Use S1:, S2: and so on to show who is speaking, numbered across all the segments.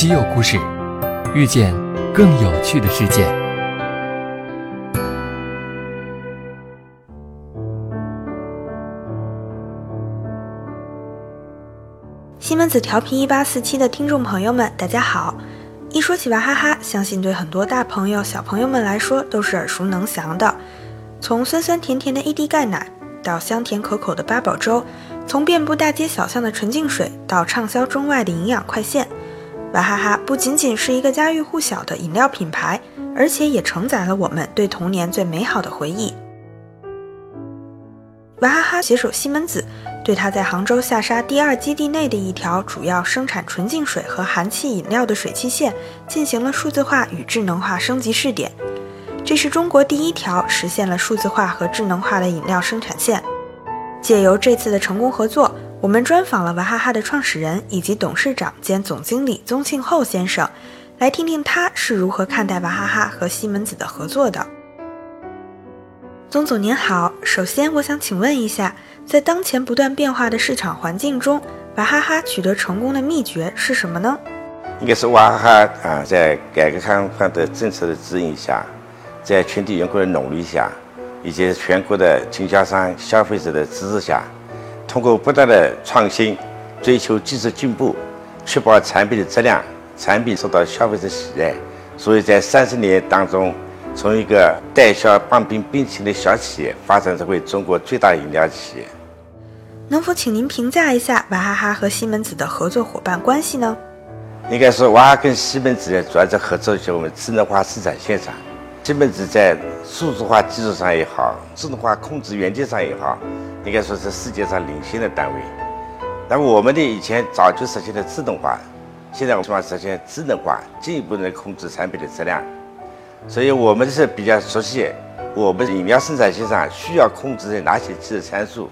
S1: 稀有故事，遇见更有趣的世界。
S2: 西门子调频一八四七的听众朋友们，大家好！一说起娃哈哈，相信对很多大朋友、小朋友们来说都是耳熟能详的。从酸酸甜甜的 AD 钙奶，到香甜可口的八宝粥；从遍布大街小巷的纯净水，到畅销中外的营养快线，娃哈哈不仅仅是一个家喻户晓的饮料品牌，而且也承载了我们对童年最美好的回忆。娃哈哈携手西门子，对他在杭州下沙第二基地内的一条主要生产纯净水和含气饮料的水汽线进行了数字化与智能化升级试点。这是中国第一条实现了数字化和智能化的饮料生产线。借由这次的成功合作，我们专访了娃哈哈的创始人以及董事长兼总经理宗庆后先生，来听听他是如何看待娃哈哈和西门子的合作的。宗总您好，首先我想请问一下，在当前不断变化的市场环境中，娃哈哈取得成功的秘诀是什么呢？
S3: 应该是娃哈哈啊，在改革开放的政策的指引下，在全体员工的努力下，以及全国的经销商、消费者的支持下，通过不断的创新，追求技术进步，确保产品的质量，产品受到消费者喜爱，所以在三十年当中。从一个代销棒冰冰淇淋的小企业，发展成为中国最大的饮料企业。
S2: 能否请您评价一下娃哈哈和西门子的合作伙伴关系呢？
S3: 应该说，娃哈哈跟西门子呢，主要在合作一些我们智能化生产线上。西门子在数字化技术上也好，自动化控制元件上也好，应该说是世界上领先的单位。那么我们的以前早就实现了自动化，现在我们希望实现智能化，进一步能控制产品的质量。所以我们是比较熟悉我们饮料生产线上需要控制的哪些技术参数，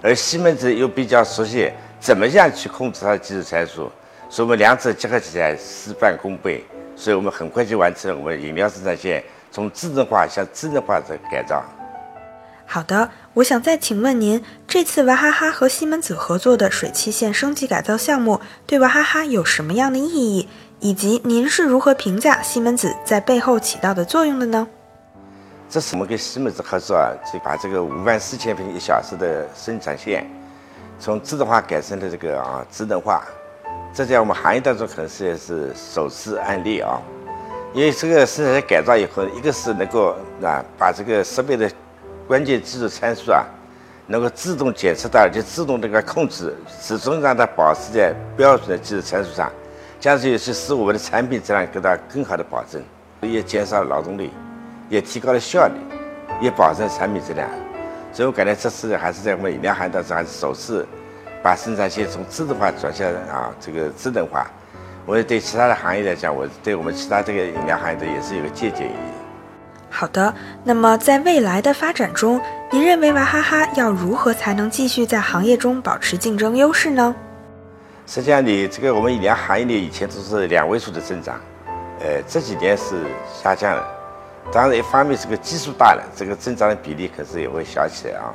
S3: 而西门子又比较熟悉怎么样去控制它的技术参数，所以我们两者结合起来事半功倍，所以我们很快就完成了我们饮料生产线从自动化向智能化的改造。
S2: 好的，我想再请问您，这次娃哈哈和西门子合作的水汽线升级改造项目对娃哈哈有什么样的意义？以及您是如何评价西门子在背后起到的作用的呢？
S3: 这是我们跟西门子合作啊，就把这个五万四千平一小时的生产线，从自动化改成了这个啊智能化，这在我们行业当中可能是也是首次案例啊。因为这个生产线改造以后，一个是能够啊把这个设备的关键技术参数啊，能够自动检测到，就自动这个控制，始终让它保持在标准的技术参数上。这样子也是使我们的产品质量得到更好的保证，也减少了劳动力，也提高了效率，也保证产品质量。所以我感觉这次还是在我们饮料行当中还是首次把生产线从自动化转向啊这个智能化。我也对其他的行业来讲，我对我们其他这个饮料行业的也是有个借鉴意义。
S2: 好的，那么在未来的发展中，您认为娃哈哈要如何才能继续在行业中保持竞争优势呢？
S3: 实际上，你这个我们饮料行业里以前都是两位数的增长，呃，这几年是下降了。当然，一方面这个基数大了，这个增长的比例可是也会小起来啊。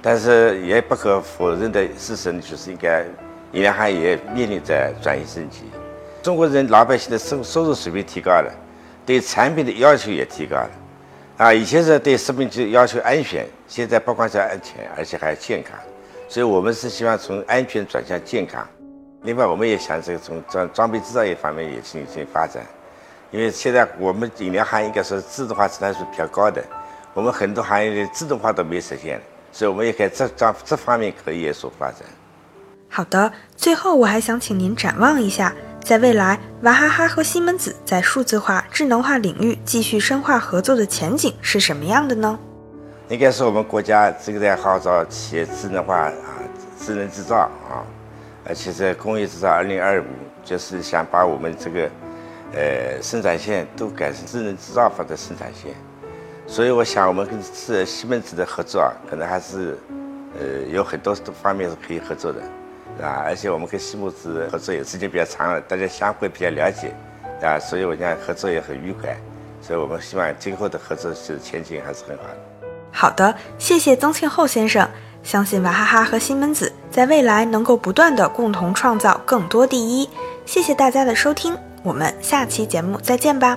S3: 但是也不可否认的事实呢，就是应该饮料行业也面临着转型升级。中国人老百姓的收收入水平提高了，对产品的要求也提高了。啊，以前是对食品就要求安全，现在不光是安全，而且还要健康。所以我们是希望从安全转向健康。另外，我们也想这个从装装备制造业方面也进行发展，因为现在我们饮料行业应该说自动化指数比较高的，我们很多行业的自动化都没实现，所以我们也可以这这这方面可以有所发展。
S2: 好的，最后我还想请您展望一下，在未来娃哈哈和西门子在数字化、智能化领域继续深化合作的前景是什么样的呢？
S3: 应该是我们国家这个在号召企业智能化啊，智能制造啊。而且在工业制造二零二五，就是想把我们这个，呃，生产线都改成智能制造法的生产线。所以我想，我们跟是西门子的合作啊，可能还是，呃，有很多方面是可以合作的，啊。而且我们跟西门子合作也时间比较长了，大家相互比较了解，啊，所以我想合作也很愉快。所以我们希望今后的合作是前景还是很好的。
S2: 好的，谢谢曾庆后先生。相信娃哈哈和西门子在未来能够不断的共同创造更多第一。谢谢大家的收听，我们下期节目再见吧。